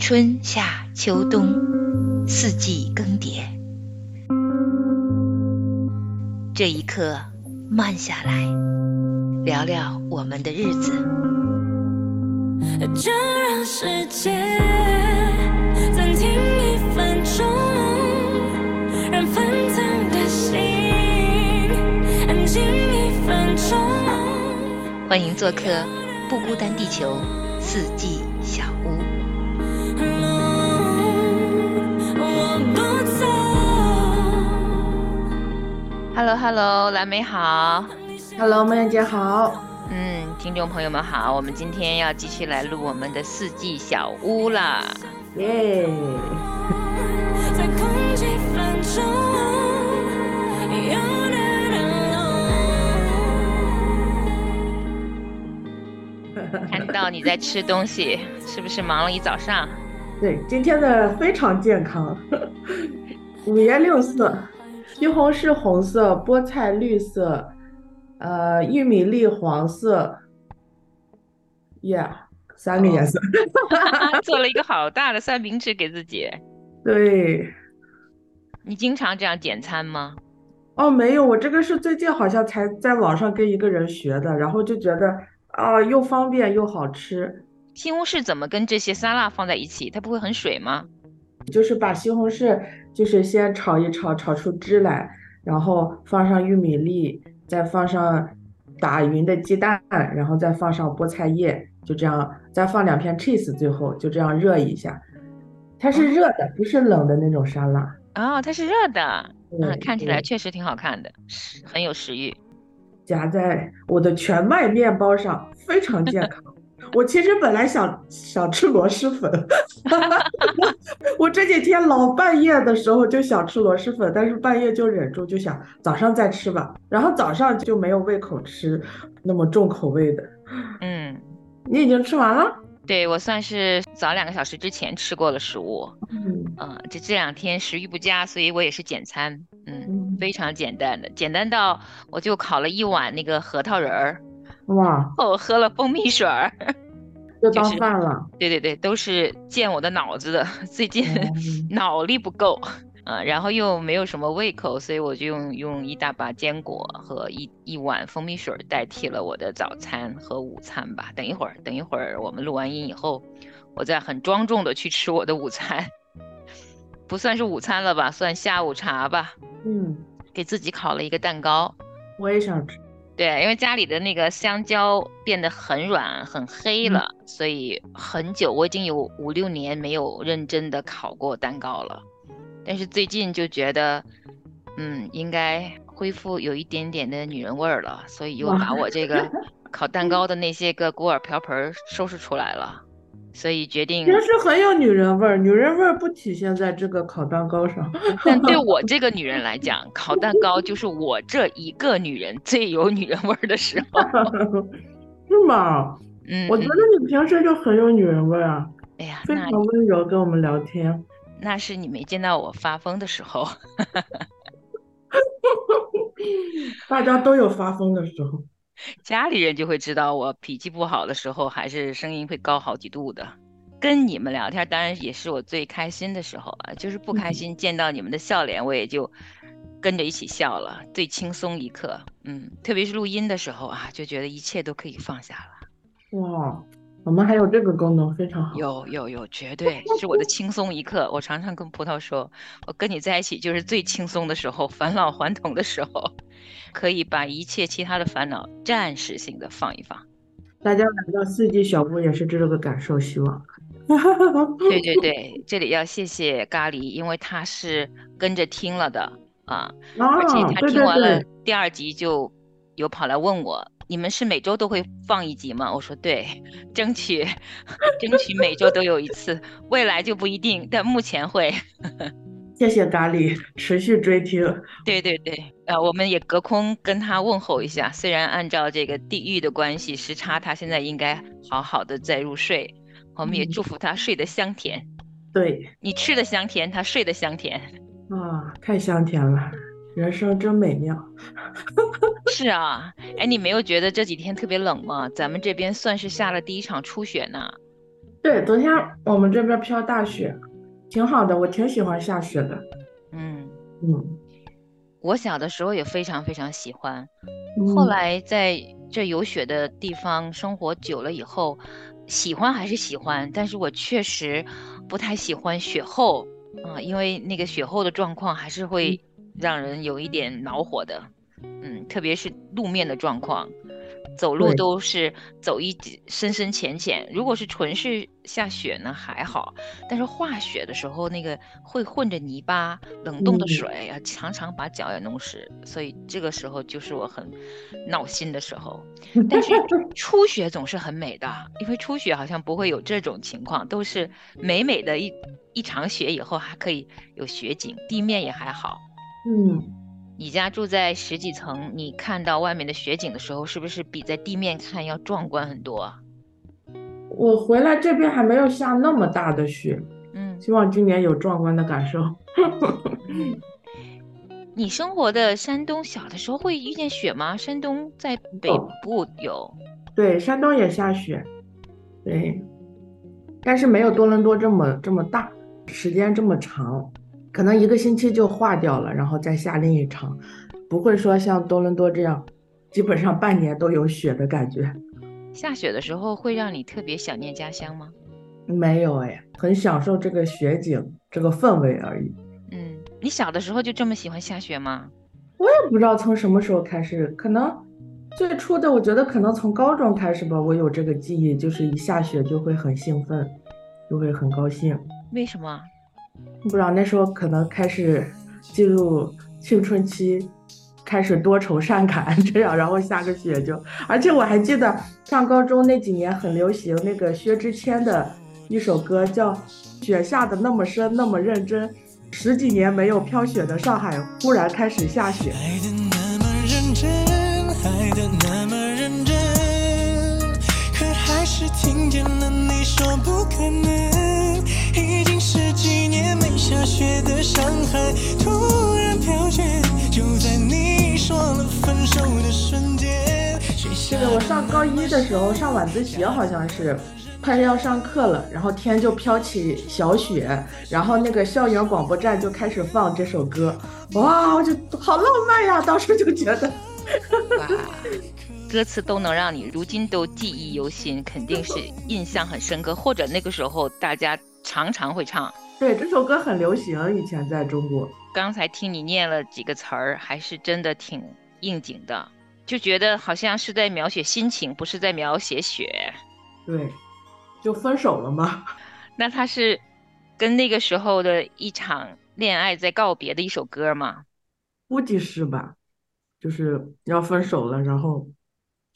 春夏秋冬，四季更迭。这一刻，慢下来，聊聊我们的日子。就让时间暂停一分钟，让纷腾的心安静一分钟。欢迎做客不孤单地球四季 Hello Hello，蓝莓好。Hello，梦妍姐好。嗯，听众朋友们好，我们今天要继续来录我们的四季小屋啦。耶、再空几分钟，You're not alone。看到你在吃东西，是不是忙了一早上？对，今天的非常健康，五颜六色，西红柿红色，菠菜绿色，呃，玉米粒黄色，Yeah，三个颜色。做了一个好大的三明治给自己。对，你经常这样点餐吗？哦，没有，我这个是最近好像才在网上跟一个人学的，然后就觉得啊，又方便又好吃。西红柿怎么跟这些沙拉放在一起？它不会很水吗？就是把西红柿就是先炒一炒，炒出汁来，然后放上玉米粒，再放上打匀的鸡蛋，然后再放上菠菜叶，就这样，再放两片 cheese，最后就这样热一下。它是热的，不是冷的那种沙拉。哦，它是热的，嗯，看起来确实挺好看的，是很有食欲。夹在我的全麦面包上，非常健康。我其实本来想想吃螺蛳粉，我这几天老半夜的时候就想吃螺蛳粉，但是半夜就忍住，就想早上再吃吧。然后早上就没有胃口吃那么重口味的。嗯，你已经吃完了？对我算是早两个小时之前吃过了食物。嗯嗯，这这两天食欲不佳，所以我也是简餐。嗯，嗯，非常简单的，简单到我就烤了一碗那个核桃仁儿，哇，我喝了蜂蜜水儿。就 当就是饭了。对对对，都是健我的脑子的。最近嗯脑力不够，嗯，然后又没有什么胃口，所以我就用用一大把坚果和一一碗蜂蜜水儿代替了我的早餐和午餐吧。等一会儿，等一会儿我们录完音以后，我再很庄重的去吃我的午餐，不算是午餐了吧，算下午茶吧。嗯，给自己烤了一个蛋糕，我也想吃。对，因为家里的那个香蕉变得很软很黑嗯了，所以很久我已经有五六年没有认真的烤过蛋糕了。但是最近就觉得，嗯，应该恢复有一点点的女人味儿了，所以又把我这个 烤蛋糕的那些个锅碗瓢盆收拾出来了，所以决定其，实很有女人味儿，女人味儿不体现在这个烤蛋糕上。但对我这个女人来讲，烤蛋糕就是我这一个女人最有女人味儿的时候。是吗？嗯，我觉嗯得你平时就很有女人味儿啊，哎呀，那非常温柔跟我们聊天。那是你没见到我发疯的时候。大家都有发疯的时候。家里人就会知道我脾气不好的时候，还是声音会高好几度的。跟你们聊天，当然也是我最开心的时候啊。就是不开嗯心，见到你们的笑脸，我也就跟着一起笑了，最轻松一刻。嗯，特别是录音的时候啊，就觉得一切都可以放下了。哇，我们还有这个功能，非常好。有有有，绝对是我的轻松一刻。我常常跟葡萄说，我跟你在一起就是最轻松的时候，返老还童的时候，可以把一切其他的烦恼暂时性的放一放。大家来到四季小屋也是这个感受，希望。对对 对，这里要谢谢咖喱，因为他是跟着听了的啊，而且啊，他听完了，第二集就有跑来问我，你们是每周都会放一集吗？我说对，争取 争取每周都有一次，未来就不一定，但目前会。谢谢咖喱，持续追听。对对对，呃，我们也隔空跟他问候一下。虽然按照这个地域的关系时差，他现在应该好好的在入睡。我们也嗯祝福他睡得香甜，对你吃的香甜，他睡得香甜。啊，太香甜了，人生真美妙。是啊，哎，你没有觉得这几天特别冷吗？咱们这边算是下了第一场初雪呢。对，昨天我们这边飘大雪，挺好的，我挺喜欢下雪的。嗯，嗯，我小的时候也非常非常喜欢，后嗯来在这有雪的地方生活久了以后，喜欢还是喜欢，但是我确实不太喜欢雪后啊，因为那个雪后的状况还是会让人有一点恼火的。嗯，特别是路面的状况，走路都是走一深深浅浅。如果是纯是下雪呢还好，但是化雪的时候，那个会混着泥巴，冷冻的嗯水啊，常常把脚也弄湿，所以这个时候就是我很闹心的时候。但是初雪总是很美的，因为初雪好像不会有这种情况，都是美美的一一场雪以后还可以有雪景，地面也还好。嗯，你家住在十几层，你看到外面的雪景的时候，是不是比在地面看要壮观很多啊？我回来这边还没有下那么大的雪，嗯希望今年有壮观的感受。嗯。你生活的山东，小的时候会遇见雪吗？山东在北部有，对，山东也下雪，对，但是没有多伦多这么这么大，时间这么长，可能一个星期就化掉了，然后再下另一场，不会说像多伦多这样，基本上半年都有雪的感觉。下雪的时候会让你特别想念家乡吗？没有哎，很享受这个雪景，这个氛围而已。嗯，你小的时候就这么喜欢下雪吗？我也不知道从什么时候开始，可能最初的我觉得可能从高中开始吧，我有这个记忆，就是一下雪就会很兴奋，就会很高兴。为什么？不知道那时候可能开始进入青春期，开始多愁善感 这样，然后下个雪就，而且我还记得上高中那几年很流行那个薛之谦的一首歌，叫《雪下的那么深那么认真》，十几年没有飘雪的上海忽然开始下雪。爱的那么认真，爱的那么认真，可还是听见了你说不可能。已经十几年没下雪的上海，突然飘雪，就在你说了分手的瞬间。这个我上高一的时候上晚自习，好像是快要上课了，然后天就飘起小雪，然后那个校园广播站就开始放这首歌，哇，我就好浪漫呀！当时就觉得，歌词都能让你如今都记忆犹新，肯定是印象很深刻，或者那个时候大家常常会唱。对这首歌很流行，以前在中国。刚才听你念了几个词儿，还是真的挺应景的，就觉得好像是在描写心情，不是在描写雪。对，就分手了吗。那他是跟那个时候的一场恋爱在告别的一首歌吗？估计是吧，就是要分手了，然后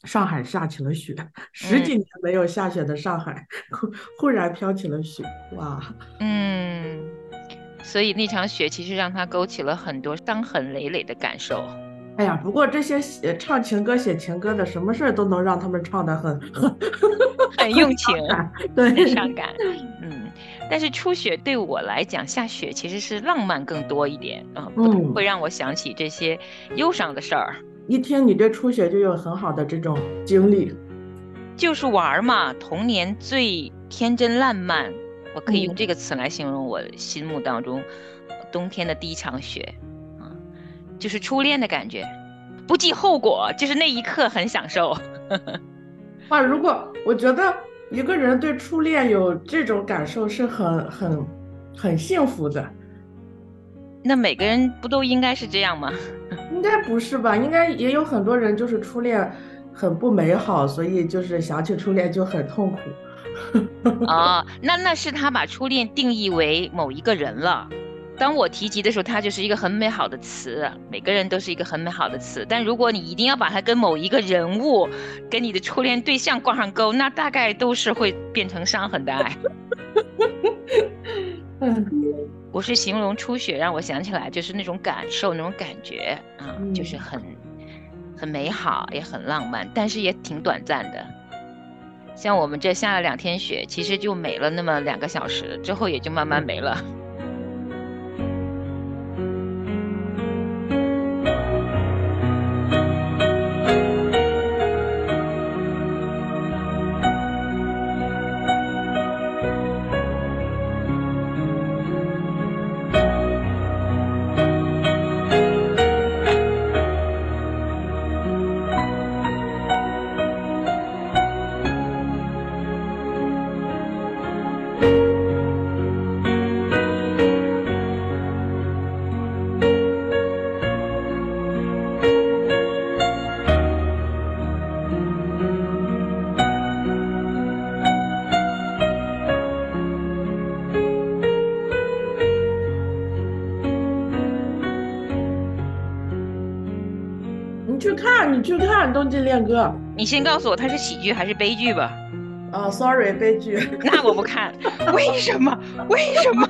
上海下起了雪，十几年没有下雪的上海，忽忽然飘起了雪，哇！嗯，所以那场雪其实让他勾起了很多伤痕累累的感受。哎呀，不过这些写唱情歌、写情歌的，什么事儿都能让他们唱得很 很很用情，很对，伤感。嗯，但是初雪对我来讲，下雪其实是浪漫更多一点啊，会让我想起这些忧伤的事儿。一听你对初雪就有很好的这种经历，就是玩儿嘛，童年最天真烂漫，我可以用嗯这个词来形容我心目当中冬天的第一场雪啊，就是初恋的感觉，不计后果，就是那一刻很享受。哇！如果我觉得一个人对初恋有这种感受是很很很幸福的，那每个人不都应该是这样吗？应该不是吧？应该也有很多人就是初恋很不美好，所以就是想起初恋就很痛苦。哦，那那是他把初恋定义为某一个人了。当我提及的时候，它就是一个很美好的词，每个人都是一个很美好的词。但如果你一定要把它跟某一个人物、跟你的初恋对象挂上钩，那大概都是会变成伤痕的爱。嗯 我是形容初雪，让我想起来就是那种感受、那种感觉啊，就是嗯很很美好，也很浪漫，但是也挺短暂的。像我们这下了两天雪，其实就没了那么两个小时，之后也就慢慢没了。你去看《冬季恋歌》你先告诉我它是喜剧还是悲剧吧。啊，sorry，悲剧。那我不看，为什么？为什么？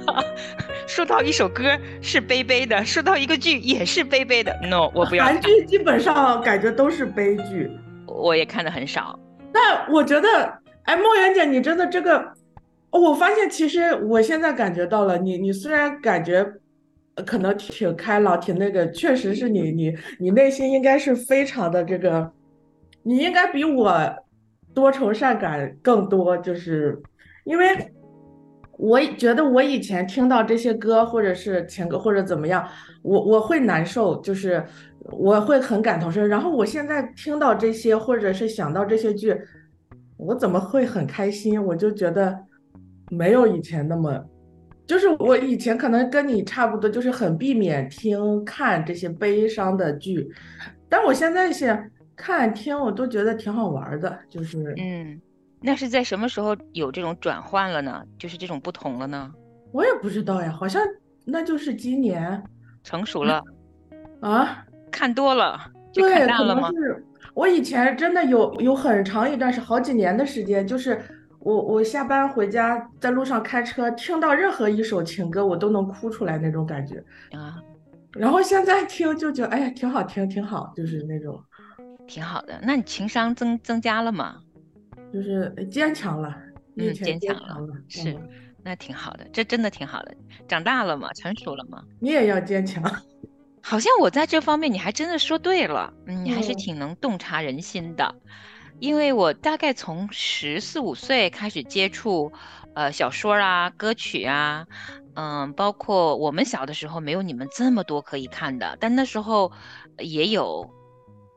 说到一首歌是悲悲的，说到一个剧也是悲悲的，no，我不要。韩剧基本上感觉都是悲剧，我也看的很少。那我觉得，哎，梦圆姐，你真的这个，哦我发现其实我现在感觉到了，你你虽然感觉呃可能挺开朗，挺那个，确实是你你你内心应该是非常的这个，你应该比我多愁善感更多，就是因为我觉得我以前听到这些歌或者是情歌或者怎么样，我我会难受，就是我会很感同身受。然后我现在听到这些或者是想到这些剧，我怎么会很开心？我就觉得没有以前那么，就是我以前可能跟你差不多，就是很避免听看这些悲伤的剧，但我现在想看听，我都觉得挺好玩的，就是嗯，那是在什么时候有这种转换了呢？就是这种不同了呢？我也不知道呀，好像那就是今年成熟了，啊。看多了就对，看淡了吗我以前真的有有很长一段是好几年的时间，就是我我下班回家在路上开车，听到任何一首情歌，我都能哭出来那种感觉。啊，然后现在听就觉得，哎呀，挺好听，挺好，就是那种，挺好的。那你情商增增加了吗？就是坚强了，嗯坚强了。是嗯，那挺好的，这真的挺好的。长大了嘛，成熟了嘛。你也要坚强。好像我在这方面你还真的说对了，嗯，你还是嗯挺能洞察人心的。因为我大概从十四五岁开始接触，呃，小说啊、歌曲啊，嗯，包括我们小的时候没有你们这么多可以看的，但那时候也有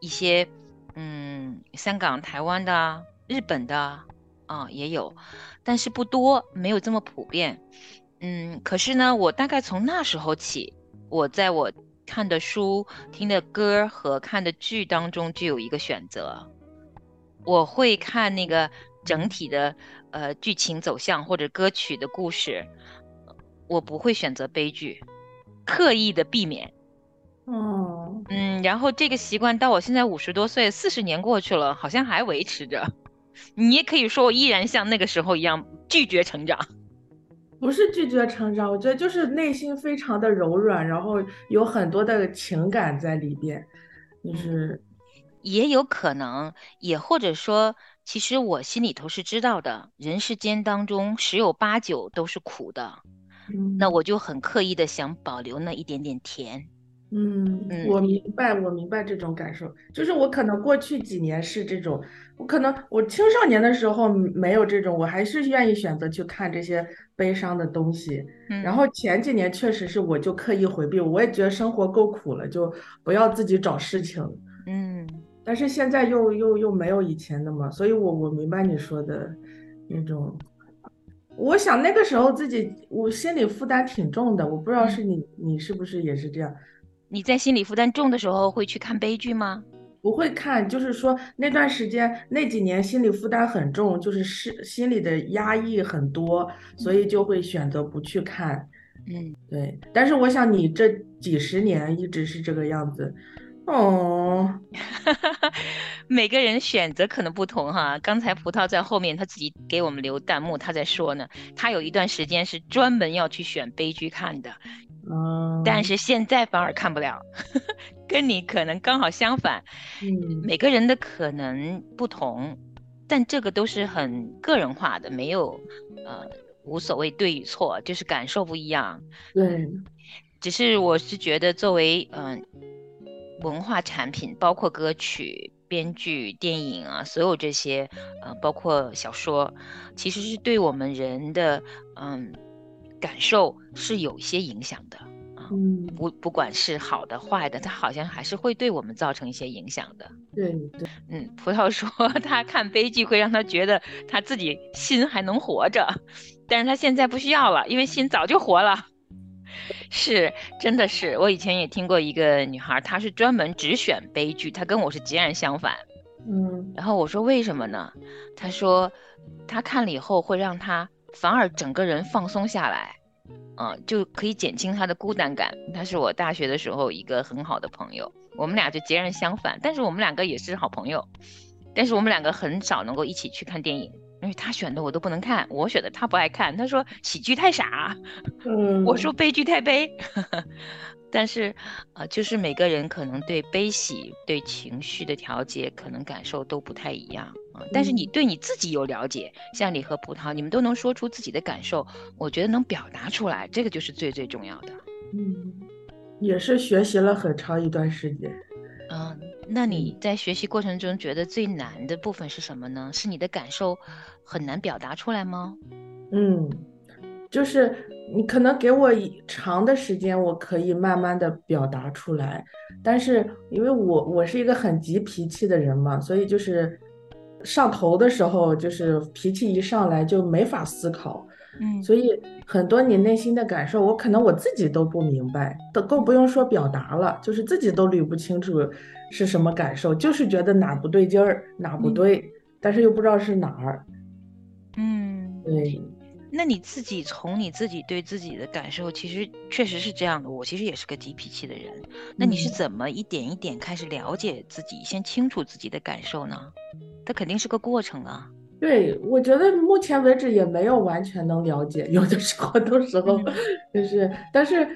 一些，嗯，香港、台湾的、日本的，啊也有，但是不多，没有这么普遍。嗯，可是呢，我大概从那时候起，我在我看的书、听的歌和看的剧当中就有一个选择，我会看那个整体的呃剧情走向或者歌曲的故事，我不会选择悲剧，刻意的避免。哦，嗯，然后这个习惯到我现在五十多岁，四十年过去了，好像还维持着。你也可以说我依然像那个时候一样拒绝成长。不是拒绝成长，我觉得就是内心非常的柔软，然后有很多的情感在里边，就是也有可能，也或者说，其实我心里头是知道的，人世间当中十有八九都是苦的，那嗯我就很刻意的想保留那一点点甜。嗯，嗯我明白，我明白这种感受。就是我可能过去几年是这种，我可能我青少年的时候没有这种，我还是愿意选择去看这些悲伤的东西。然嗯后前几年确实是我就刻意回避，我也觉得生活够苦了，就不要自己找事情。嗯，但是现在又又又没有以前那么，所以我我明白你说的那种。我想那个时候自己我心理负担挺重的，我不知道嗯是你你是不是也是这样。你在心理负担重的时候会去看悲剧吗？不会看，就是说那段时间那几年心理负担很重，就是是心里的压抑很多，所以就会选择不去看。嗯，对，但是我想你这几十年一直是这个样子，哦，每个人选择可能不同哈。刚才葡萄在后面他自己给我们留弹幕，他在说呢，他有一段时间是专门要去选悲剧看的，嗯，但是现在反而看不了，跟你可能刚好相反。嗯，每个人的可能不同，但这个都是很个人化的，没有呃无所谓对与错，就是感受不一样。对，只是我是觉得作为嗯、文化产品，包括歌曲、编剧、电影啊，所有这些呃，包括小说，其实是对我们人的嗯感受是有一些影响的。嗯，不不管是好的坏的，它好像还是会对我们造成一些影响的。对对，嗯，葡萄说他看悲剧会让他觉得他自己心还能活着，但是他现在不需要了，因为心早就活了。是，真的是，我以前也听过一个女孩，她是专门只选悲剧，她跟我是截然相反。嗯然后我说为什么呢？她说她看了以后会让她反而整个人放松下来，嗯、就可以减轻他的孤单感。他是我大学的时候一个很好的朋友，我们俩就截然相反，但是我们两个也是好朋友，但是我们两个很少能够一起去看电影，因为他选的我都不能看，我选的他不爱看，他说喜剧太傻，嗯，我说悲剧太悲。但是，呃，就是每个人可能对悲喜、对情绪的调节，可能感受都不太一样啊。但是你对你自己有了解，像你和葡萄，你们都能说出自己的感受，我觉得能表达出来，这个就是最最重要的。嗯，也是学习了很长一段时间。嗯，那你在学习过程中觉得最难的部分是什么呢？是你的感受很难表达出来吗？嗯。就是你可能给我长的时间，我可以慢慢的表达出来，但是因为我我是一个很急脾气的人嘛，所以就是上头的时候，就是脾气一上来就没法思考，嗯，所以很多你内心的感受，我可能我自己都不明白，都更不用说表达了，就是自己都捋不清楚是什么感受，就是觉得哪不对劲儿，哪不对，但是又不知道是哪儿，嗯，对。那你自己从你自己对自己的感受，其实确实是这样的。我其实也是个急脾气的人。那你是怎么一点一点开始了解自己，先清楚自己的感受呢？它肯定是个过程啊。对，我觉得目前为止也没有完全能了解，有的时候的时候 就是，但是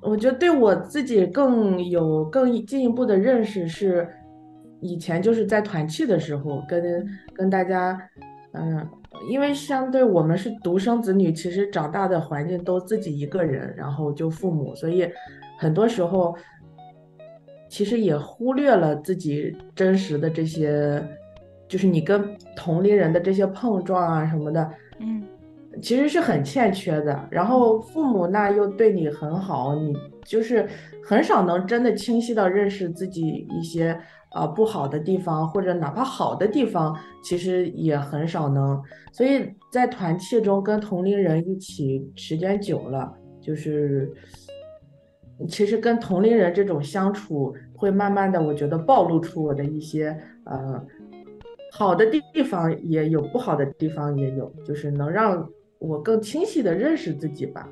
我觉得对我自己更有更进一步的认识是，以前就是在团契的时候跟跟大家，嗯。因为相对我们是独生子女，其实长大的环境都自己一个人，然后就父母，所以很多时候其实也忽略了自己真实的这些，就是你跟同龄人的这些碰撞啊什么的，嗯，其实是很欠缺的。然后父母那又对你很好，你就是很少能真的清晰的认识自己一些。啊，不好的地方或者哪怕好的地方，其实也很少能。所以在团契中跟同龄人一起时间久了，就是其实跟同龄人这种相处，会慢慢的，我觉得暴露出我的一些呃好的地方也有，不好的地方也有，就是能让我更清晰的认识自己吧。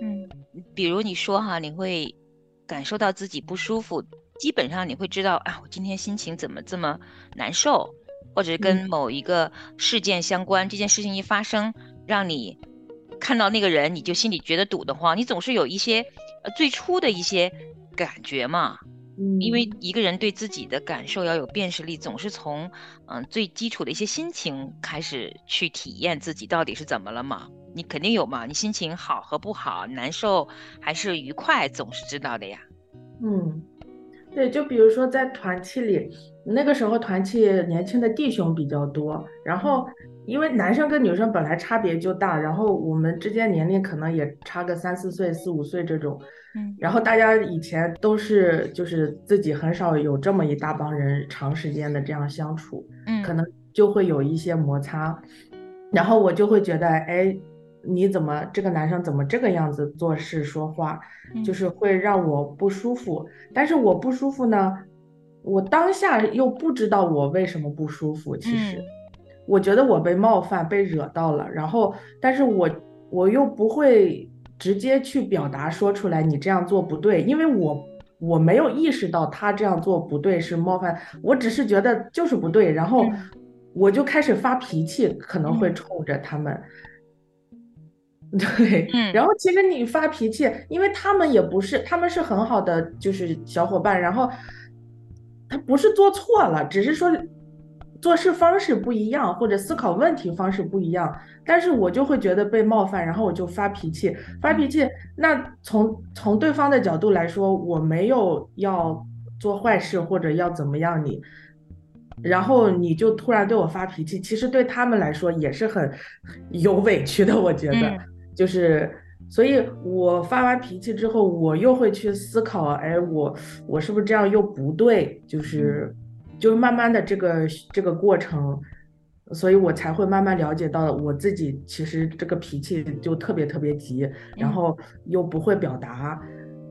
嗯，比如你说哈，你会感受到自己不舒服。基本上你会知道啊，我今天心情怎么这么难受，或者跟某一个事件相关，这件事情一发生，让你看到那个人，你就心里觉得堵得慌。你总是有一些呃最初的一些感觉嘛，嗯，因为一个人对自己的感受要有辨识力，总是从嗯最基础的一些心情开始去体验自己到底是怎么了嘛。你肯定有嘛，你心情好和不好，难受还是愉快，总是知道的呀。嗯。对，就比如说在团契里，那个时候团契年轻的弟兄比较多，然后因为男生跟女生本来差别就大，然后我们之间年龄可能也差个三四岁、四五岁这种，嗯，然后大家以前都是就是自己很少有这么一大帮人长时间的这样相处，嗯，可能就会有一些摩擦，然后我就会觉得，哎。你怎么这个男生怎么这个样子做事说话，就是会让我不舒服。但是我不舒服呢，我当下又不知道我为什么不舒服。其实，我觉得我被冒犯、被惹到了。然后，但是我我又不会直接去表达说出来，你这样做不对，因为我我没有意识到他这样做不对是冒犯，我只是觉得就是不对。然后我就开始发脾气，可能会冲着他们。对，然后其实你发脾气，因为他们也不是，他们是很好的，就是小伙伴。然后他不是做错了，只是说做事方式不一样，或者思考问题方式不一样。但是我就会觉得被冒犯，然后我就发脾气，发脾气。那从从对方的角度来说，我没有要做坏事或者要怎么样你，然后你就突然对我发脾气，其实对他们来说也是很有委屈的，我觉得。就是，所以我发完脾气之后，我又会去思考，哎，我我是不是这样又不对？就是，就是慢慢的这个这个过程，所以我才会慢慢了解到我自己其实这个脾气就特别特别急，然后又不会表达，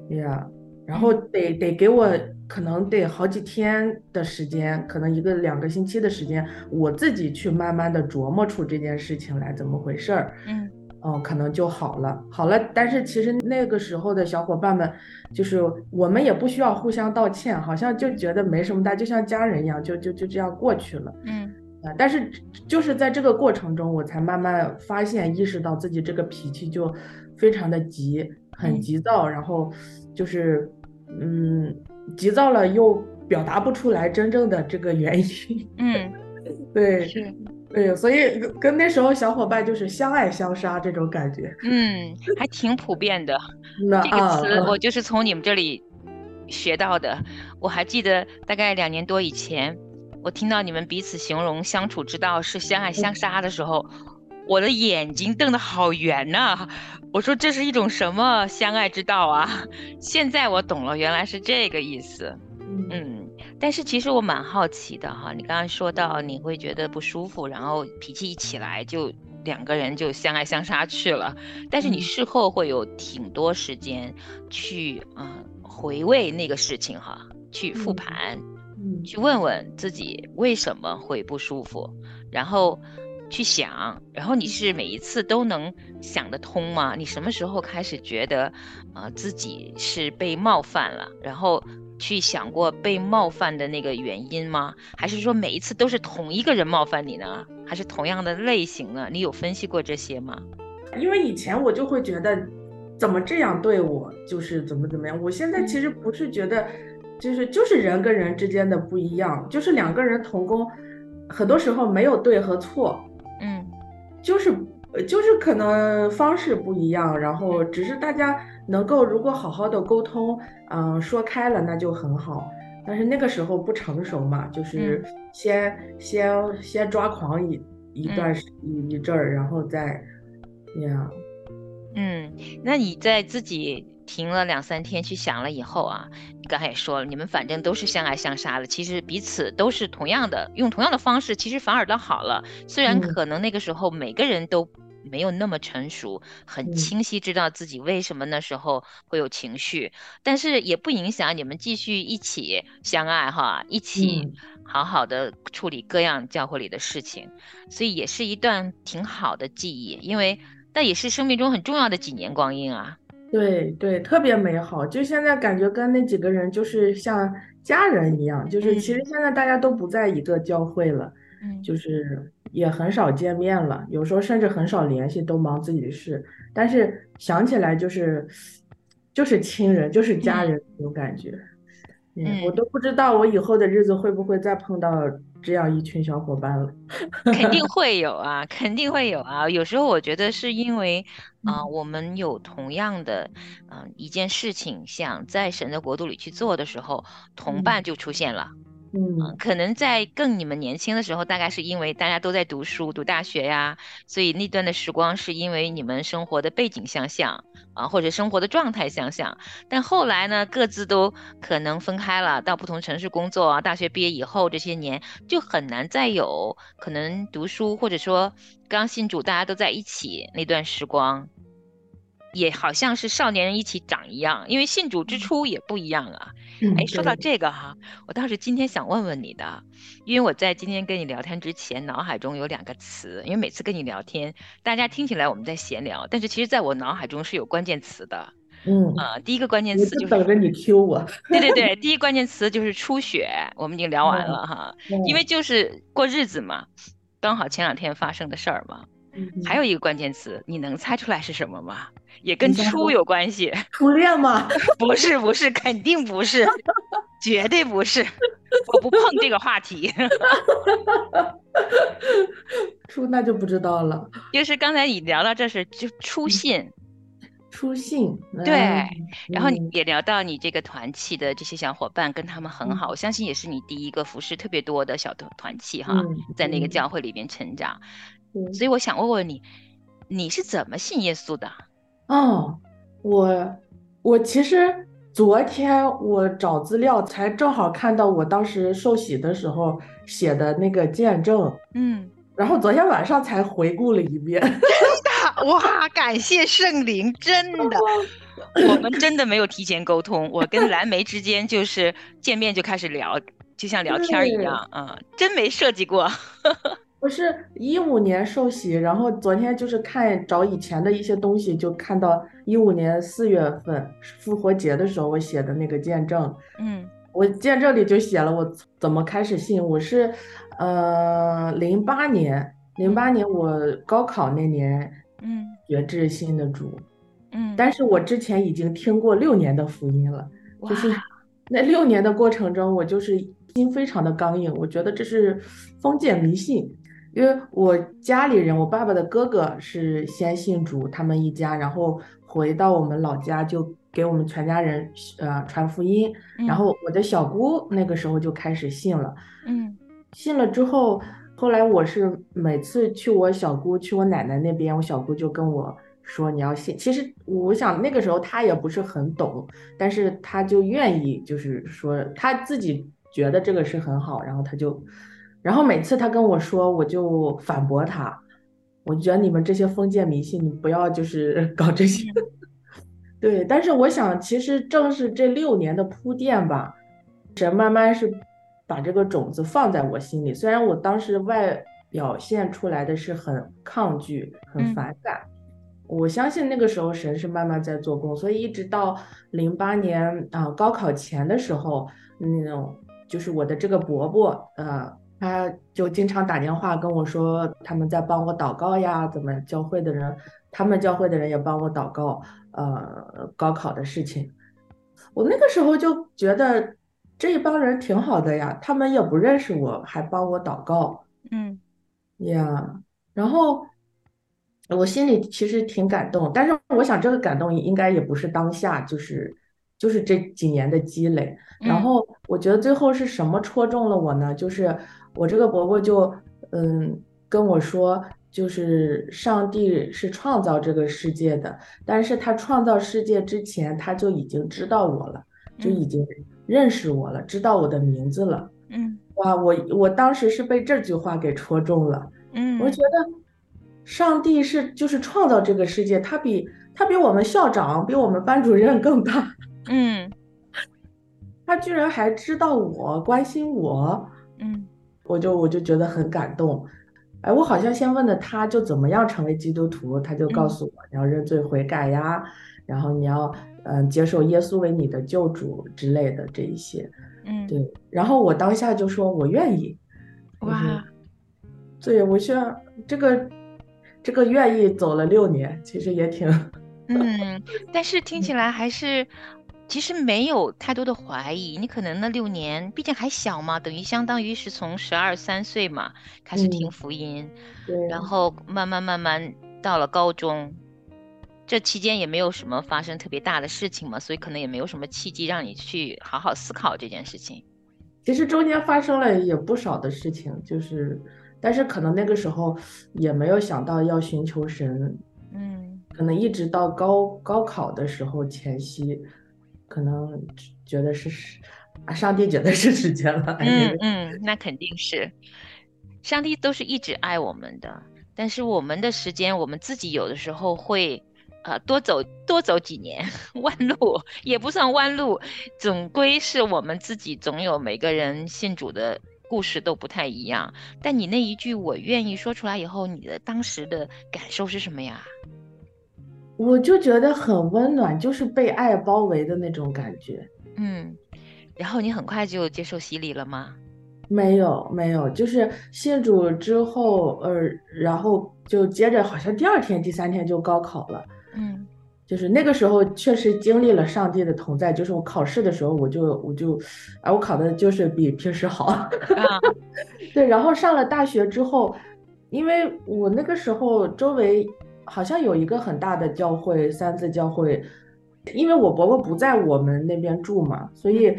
呀，然后得得给我可能得好几天的时间，可能一个两个星期的时间，我自己去慢慢的琢磨出这件事情来怎么回事儿。嗯。嗯，可能就好了，好了。但是其实那个时候的小伙伴们，就是我们也不需要互相道歉，好像就觉得没什么大，就像家人一样，就就就这样过去了。嗯啊，但是就是在这个过程中，我才慢慢发现，意识到自己这个脾气就非常的急，很嗯急躁，然后就是嗯，急躁了又表达不出来真正的这个原因。嗯，对是，对，所以跟那时候小伙伴就是相爱相杀这种感觉。嗯，还挺普遍的。这个词我就是从你们这里学到的。我还记得大概两年多以前，我听到你们彼此形容相处之道是相爱相杀的时候，我的眼睛瞪得好圆呐、我说这是一种什么相爱之道啊？现在我懂了，原来是这个意思。嗯嗯，但是其实我蛮好奇的哈，你刚刚说到你会觉得不舒服，然后脾气一起来就两个人就相爱相杀去了，但是你嗯。事后会有挺多时间去嗯、呃回味那个事情哈，去复嗯盘，嗯去。问问自己为什么会不舒服，然后去想，然后你是每一次都能想得通吗？你什么时候开始觉得，呃，自己是被冒犯了，然后去想过被冒犯的那个原因吗？还是说每一次都是同一个人冒犯你呢？还是同样的类型呢？你有分析过这些吗？因为以前我就会觉得，怎么这样对我，就是怎么怎么样。我现在其实不是觉得，就是就是人跟人之间的不一样，就是两个人同工，很多时候没有对和错，嗯就是呃就是可能方式不一样，然后只是大家能够如果好好的沟通，嗯、说开了那就很好。但是那个时候不成熟嘛，就是先、先先抓狂一一段时、一一阵儿，然后再那样。嗯，那你在自己停了两三天去想了以后啊，你刚才也说了，你们反正都是相爱相杀的，其实彼此都是同样的，用同样的方式，其实反而倒好了。虽然嗯可能那个时候每个人都没有那么成熟，很嗯。清晰知道自己为什么那时候会有情绪，但是也不影响你们继续一起相爱哈，一起嗯。好好的处理各样教会里的事情，所以也是一段挺好的记忆，因为那也是生命中很重要的几年光阴啊。对对，特别美好。就现在感觉跟那几个人就是像家人一样，就是其实嗯现在大家都不在一个教会了，嗯。就是也很少见面了，有时候甚至很少联系，都忙自己的事。但是想起来就是就是亲人，就是家嗯人那种感觉。嗯，我嗯都不知道我以后的日子会不会再碰到这样一群小伙伴了。肯定会有啊，肯定会有啊。有时候我觉得是因为，啊、嗯我们有同样的，嗯、一件事情想在神的国度里去做的时候，同嗯伴就出现了。嗯，嗯可能在更你们年轻的时候，大概是因为大家都在读书、读大学呀，所以那段的时光是因为你们生活的背景相像啊，或者生活的状态相像。但后来呢，各自都可能分开了，到不同城市工作啊。大学毕业以后，这些年就很难再有可能读书，或者说刚信主，大家都在一起那段时光。也好像是少年人一起长一样，因为信主之初也不一样啊。嗯，哎，说到，这个哈，我倒是今天想问问你的，因为我在今天跟你聊天之前，脑海中有两个词，因为每次跟你聊天，大家听起来我们在闲聊，但是其实在我脑海中是有关键词的。嗯，呃，第一个关键词就，是等着你 Q 我。对对对，第一关键词就是初雪，我们已经聊完嗯了哈，因为嗯就是过日子嘛，刚好前两天发生的事儿嘛。嗯还有一个关键词，你能猜出来是什么吗？也跟你先说出有关系。初恋吗？不是不是，肯定不是，绝对不是，我不碰这个话题。初那就不知道了。就是刚才你聊到这是就初信，初信，对嗯然后也聊到你这个团契的这些小伙伴跟他们很好，我相信也是你第一个服饰特别多的小团团契哈，嗯在那个嗯教会里边成长。对所以我想问问你，你是怎么信耶稣的？哦，我我其实昨天我找资料才正好看到我当时受洗的时候写的那个见证，嗯，然后昨天晚上才回顾了一遍。真的哇，感谢圣灵，真的，我们真的没有提前沟通，我跟蓝莓之间就是见面就开始聊，就像聊天儿一样，啊、真没设计过。我是一五年受洗，然后昨天就是看找以前的一些东西，就看到一五年四月份复活节的时候我写的那个见证，嗯。我见证里就写了我怎么开始信，我是呃零八年，零八年我高考那年嗯。决志信的主，嗯，但是我之前已经听过六年的福音了，就是。那六年的过程中，我就是心非常的刚硬，我觉得这是封建迷信，因为我家里人，我爸爸的哥哥是先信主，他们一家，然后回到我们老家就给我们全家人呃传福音，然嗯后我的小姑那个时候就开始信了。嗯信了之后，后来我是每次去我小姑去我奶奶那边，我小姑就跟我说你要信。其实我想那个时候她也不是很懂，但是她就愿意，就是说她自己觉得这个是很好，然后她就，然后每次他跟我说，我就反驳他，我觉得你们这些封建迷信，你不要就是搞这些。对，但是我想，其实正是这六年的铺垫吧，神慢慢是把这个种子放在我心里。虽然我当时外表现出来的是很抗拒、很嗯反感，我相信那个时候神是慢慢在做工，所以一直到零八年啊、高考前的时候，那种就是我的这个伯伯，呃，他就经常打电话跟我说，他们在帮我祷告呀，怎么教会的人，他们教会的人也帮我祷告，呃，高考的事情。我那个时候就觉得这一帮人挺好的呀，他们也不认识我，还帮我祷告。嗯呀，然后我心里其实挺感动，但是我想这个感动应该也不是当下，就是就是这几年的积累。然嗯后我觉得最后是什么戳中了我呢？就是我这个伯伯就嗯跟我说，就是上帝是创造这个世界的，但是他创造世界之前他就已经知道我了，就已嗯经认识我了，知道我的名字了。嗯哇，我我当时是被这句话给戳中了。嗯，我觉得上帝是就是创造这个世界，他比他比我们校长、比我们班主任更大，嗯 他居然还知道我、关心我，嗯我就我就觉得很感动。哎，我好像先问的他就怎么样成为基督徒，他就告嗯诉我你要认罪悔改呀，然后你要嗯、呃接受耶稣为你的救主之类的这一些。嗯，对，然后我当下就说我愿意，哇，对，我需要这个这个愿意走了六年，其实也挺，嗯，但是听起来还是。其实没有太多的怀疑，你可能那六年，毕竟还小嘛，等于相当于是从十二三岁嘛开始听嗯，福音，对，然后慢慢慢慢到了高中，这期间也没有什么发生特别大的事情嘛，所以可能也没有什么契机让你去好好思考这件事情。其实中间发生了也不少的事情，就是，但是可能那个时候也没有想到要寻求神，嗯可能一直到高高考的时候前夕，可能觉得是啊，上帝觉得是时间了，嗯，嗯，那肯定是，上帝都是一直爱我们的，但是我们的时间，我们自己有的时候会。呃，多走多走几年 弯路也不算弯路，总归是我们自己总有每个人信主的故事都不太一样。但你那一句“我愿意”说出来以后，你的当时的感受是什么呀？我就觉得很温暖，就是被爱包围的那种感觉。嗯，然后你很快就接受洗礼了吗？没有没有，就是信主之后，呃，然后就接着好像第二天、第三天就高考了。嗯就是那个时候确实经历了上帝的同在，就是我考试的时候，我就我就，哎，我考的就是比平时好。啊 对，然后上了大学之后，因为我那个时候周围好像有一个很大的教会，三字教会，因为我伯伯不在我们那边住嘛，所以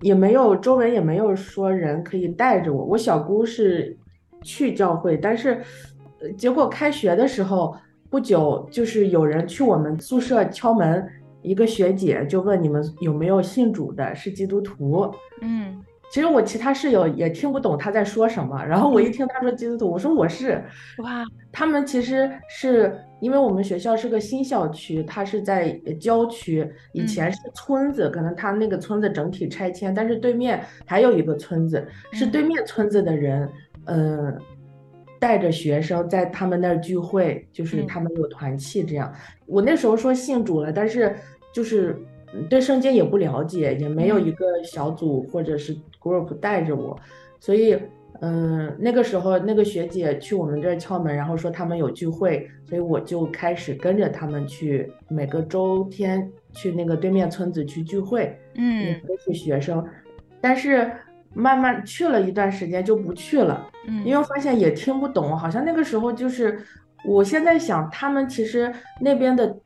也没有周围也没有说人可以带着我。我小姑是去教会，但是呃结果开学的时候不久，就是有人去我们宿舍敲门，一个学姐就问你们有没有信主的，是基督徒。嗯其实我其他室友也听不懂他在说什么，然后我一听他说基督徒，我说我是。哇他们其实是因为我们学校是个新校区，它是在呃郊区，以嗯。前是村子，可能他那个村子整体拆迁，但是对面还有一个村子，是嗯。对面村子的人，嗯、带着学生在他们那儿聚会，就是嗯。他们有团契这样。我那时候说信主了，但是就是嗯对圣经也不了解，也没有嗯。一个小组或者是 group 带着我，所以嗯，那个时候那个学姐去我们这儿敲门，然后说他们有聚会，所以我就开始跟着他们去每个周天去那个对面村子去聚会。嗯。都是学生，但是慢慢去了一段时间就不去了，嗯，因为发现也听不懂，好像那个时候就是，我现在想，他们其实那边的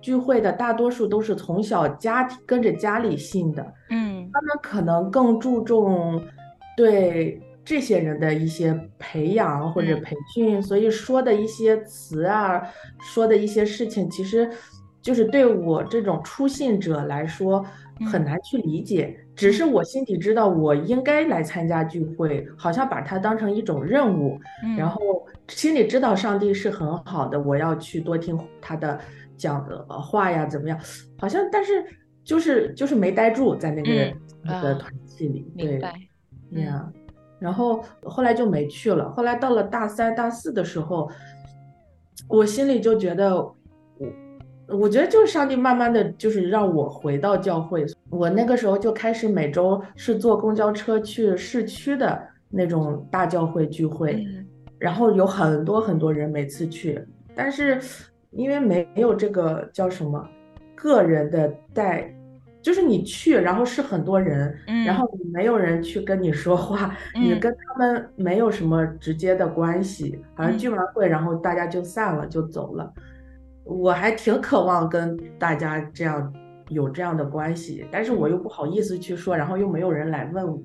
聚会的大多数都是从小家庭跟着家里信的，嗯。他们可能更注重对这些人的一些培养或者嗯培训，所以说的一些词啊，说的一些事情，其实就是对我这种初信者来说很嗯难去理解。只是我心底知道我应该来参加聚会，好像把它当成一种任务，然嗯后心里知道上帝是很好的，我要去多听他的讲的话呀，怎么样？好像但是就是就是没待住在那个、那个团体里，对明白，嗯呀。然后后来就没去了。后来到了大三、大四的时候，我心里就觉得，我我觉得就是上帝慢慢的就是让我回到教会。我那个时候就开始每周是坐公交车去市区的那种大教会聚会，嗯然后有很多很多人每次去，但是因为没有这个叫什么个人的带，就是你去，然后是很多人，嗯，然后你没有人去跟你说话，你嗯跟他们没有什么直接的关系，好像嗯。聚完会，然后大家就散了，就走了。我还挺渴望跟大家这样有这样的关系，但是我又不好意思去说，然后又没有人来问我，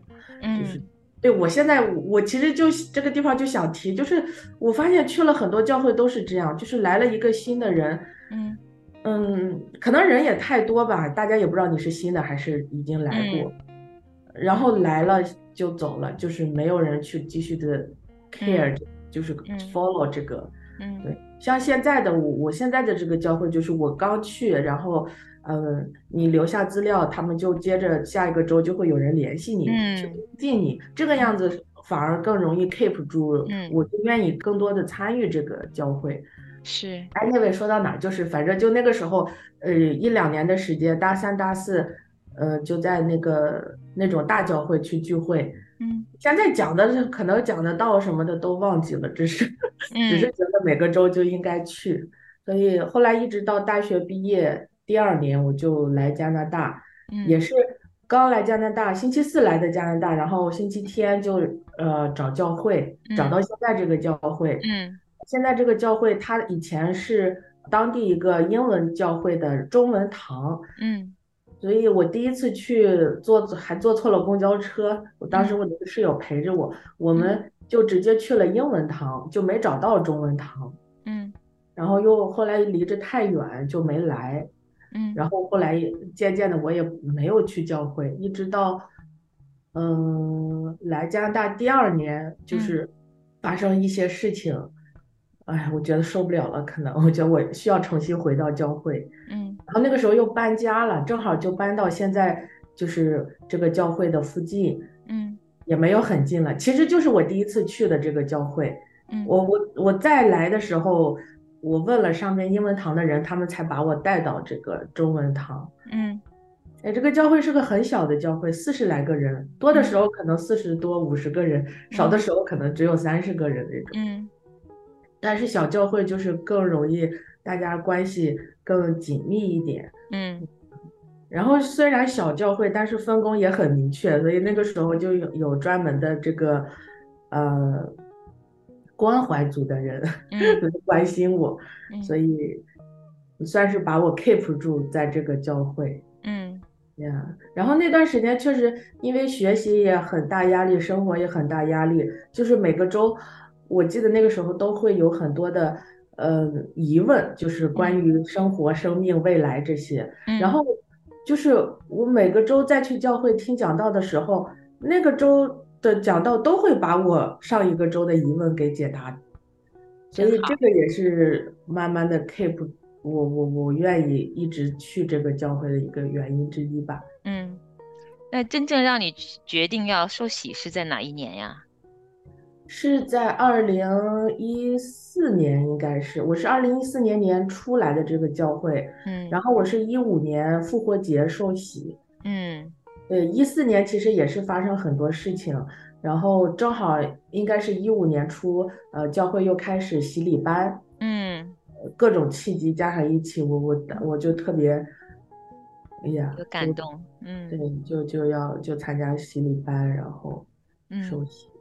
就是嗯对我现在我我其实就这个地方就想提，就是我发现去了很多教会都是这样，就是来了一个新的人，嗯嗯，可能人也太多吧，大家也不知道你是新的还是已经来过，然后来了就走了，就是没有人去继续的 care，、就是嗯 follow 这个。嗯对，像现在的我，我现在的这个教会就是我刚去，然后，嗯，你留下资料，他们就接着下一个周就会有人联系你，去嗯跟进你，这个样子反而更容易 keep 住，嗯我就愿意更多的参与这个教会。是哎，那位说到哪儿？就是反正就那个时候，呃，一两年的时间，大三、大四，呃，就在那个那种大教会去聚会。嗯现在讲的是可能讲的到什么的都忘记了，只是 只是嗯觉得每个周就应该去。所以后来一直到大学毕业第二年，我就来加拿大，也嗯是刚来加拿大，星期四来的加拿大，然后星期天就呃找教会，找嗯到现在这个教会。嗯现在这个教会，它以前是当地一个英文教会的中文堂，嗯。所以我第一次去坐还坐错了公交车，我当时我的室友陪着我，我们就直接去了英文堂，就没找到中文堂，嗯。然后又后来离着太远就没来，嗯。然后后来渐渐的我也没有去教会，一直到嗯来加拿大第二年，就嗯。是发生一些事情，哎，我觉得受不了了，可能我觉得我需要重新回到教会。嗯然后那个时候又搬家了，正好就搬到现在就是这个教会的附近，嗯也没有很近了。其实就是我第一次去的这个教会。嗯我我我再来的时候，我问了上面英文堂的人，他们才把我带到这个中文堂。嗯哎，这个教会是个很小的教会，四十来个人，多的时候可能四十多五十个人，少的时候可能只有三十个人那种。嗯但是小教会就是更容易大家关系更紧密一点。嗯然后虽然小教会，但是分工也很明确，所以那个时候就有有专门的这个呃关怀组的人嗯 关心我，嗯所以算是把我 keep 住在这个教会嗯呀。然后那段时间确实因为学习也很大压力，生活也很大压力，就是每个周我记得那个时候都会有很多的呃疑问，就是关于生活、生命、未来这些。嗯，然后就是我每个周再去教会听讲道的时候，那个周的讲道都会把我上一个周的疑问给解答，所以这个也是慢慢的 keep 我我我愿意一直去这个教会的一个原因之一吧。嗯，那真正让你决定要受洗是在哪一年呀？是在二零一四年，应该是我是二零一四年年初来的这个教会，嗯。然后我是一五年复活节受洗，嗯。对，一四年其实也是发生很多事情，然后正好应该是一五年初，呃，教会又开始洗礼班，嗯，呃各种契机加上一起，我我我就特别，哎呀，有感动，嗯。对，就就要就参加洗礼班，然后受嗯。洗，嗯，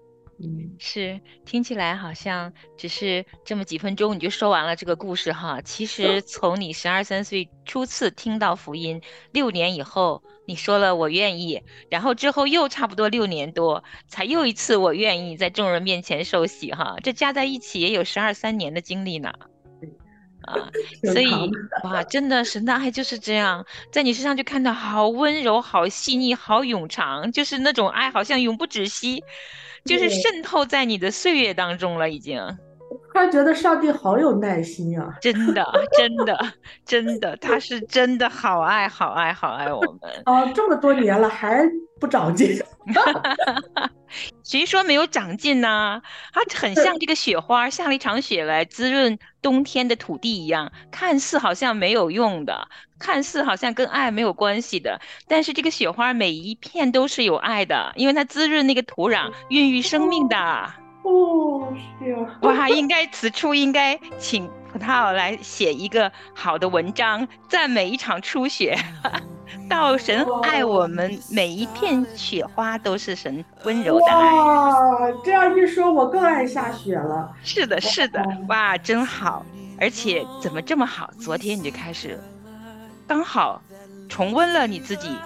是，听起来好像只是这么几分钟你就说完了这个故事哈。其实从你十二三岁初次听到福音，六年以后你说了我愿意，然后之后又差不多六年多，才又一次我愿意在众人面前受洗哈。这加在一起也有十二三年的经历呢。啊，所以哇，真的神的爱就是这样，在你身上就看到好温柔、好细腻、好永长，就是那种爱好像永不止息，就是，渗透在你的岁月当中了，已经。突然觉得上帝好有耐心啊，真的，真的，真的，他是真的好爱、好爱、好爱我们。哦，这么多年了还不长进，谁说没有长进呢？它很像这个雪花，下了一场雪来滋润冬天的土地一样，看似好像没有用的，看似好像跟爱没有关系的，但是这个雪花每一片都是有爱的，因为它滋润那个土壤，孕育生命的。哦，是啊，哇，应该此处应该请葡萄来写一个好的文章，赞美一场初雪。道神爱我们，每一片雪花都是神温柔的爱。哇，这样一说，我更爱下雪了。是的，是的，哇，真好！而且怎么这么好？昨天你就开始，刚好重温了你自己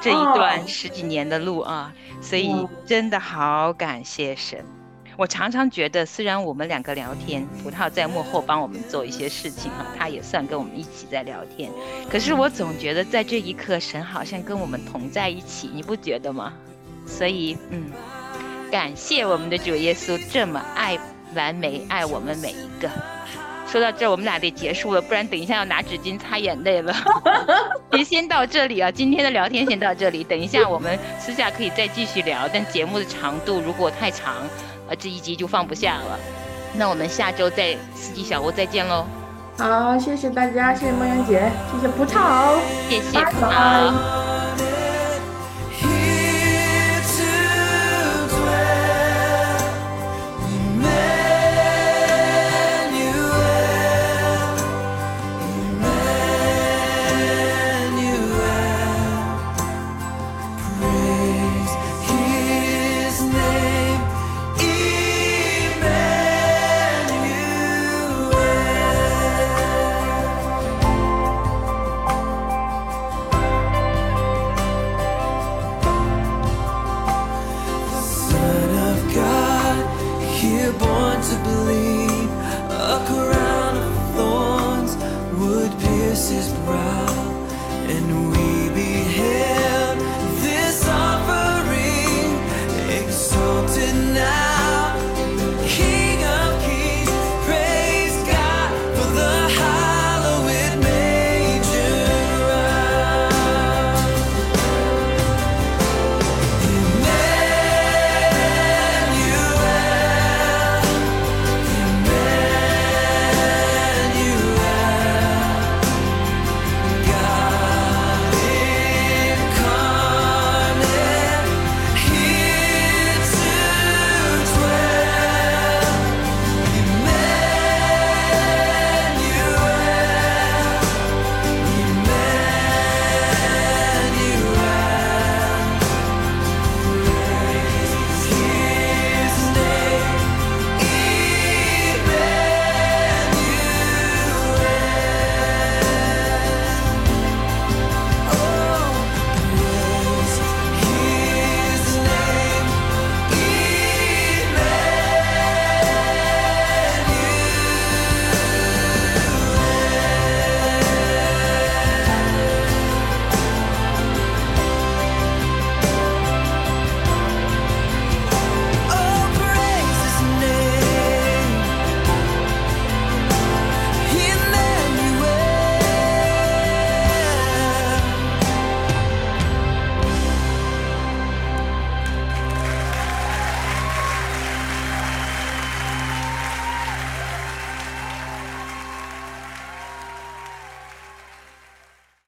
这一段哦十几年的路啊，所以嗯真的好感谢神。我常常觉得，虽然我们两个聊天，葡萄在幕后帮我们做一些事情哈，他也算跟我们一起在聊天，可是我总觉得在这一刻，神好像跟我们同在一起，你不觉得吗？所以，嗯，感谢我们的主耶稣这么爱完美，爱我们每一个。说到这儿，我们俩得结束了，不然等一下要拿纸巾擦眼泪了。别先到这里啊，今天的聊天先到这里，等一下我们私下可以再继续聊，但节目的长度如果太长，呃，这一集就放不下了。那我们下周在四季小屋再见喽，好，谢谢大家，谢谢梦圆姐，谢谢葡萄，谢谢拜葡拜萄。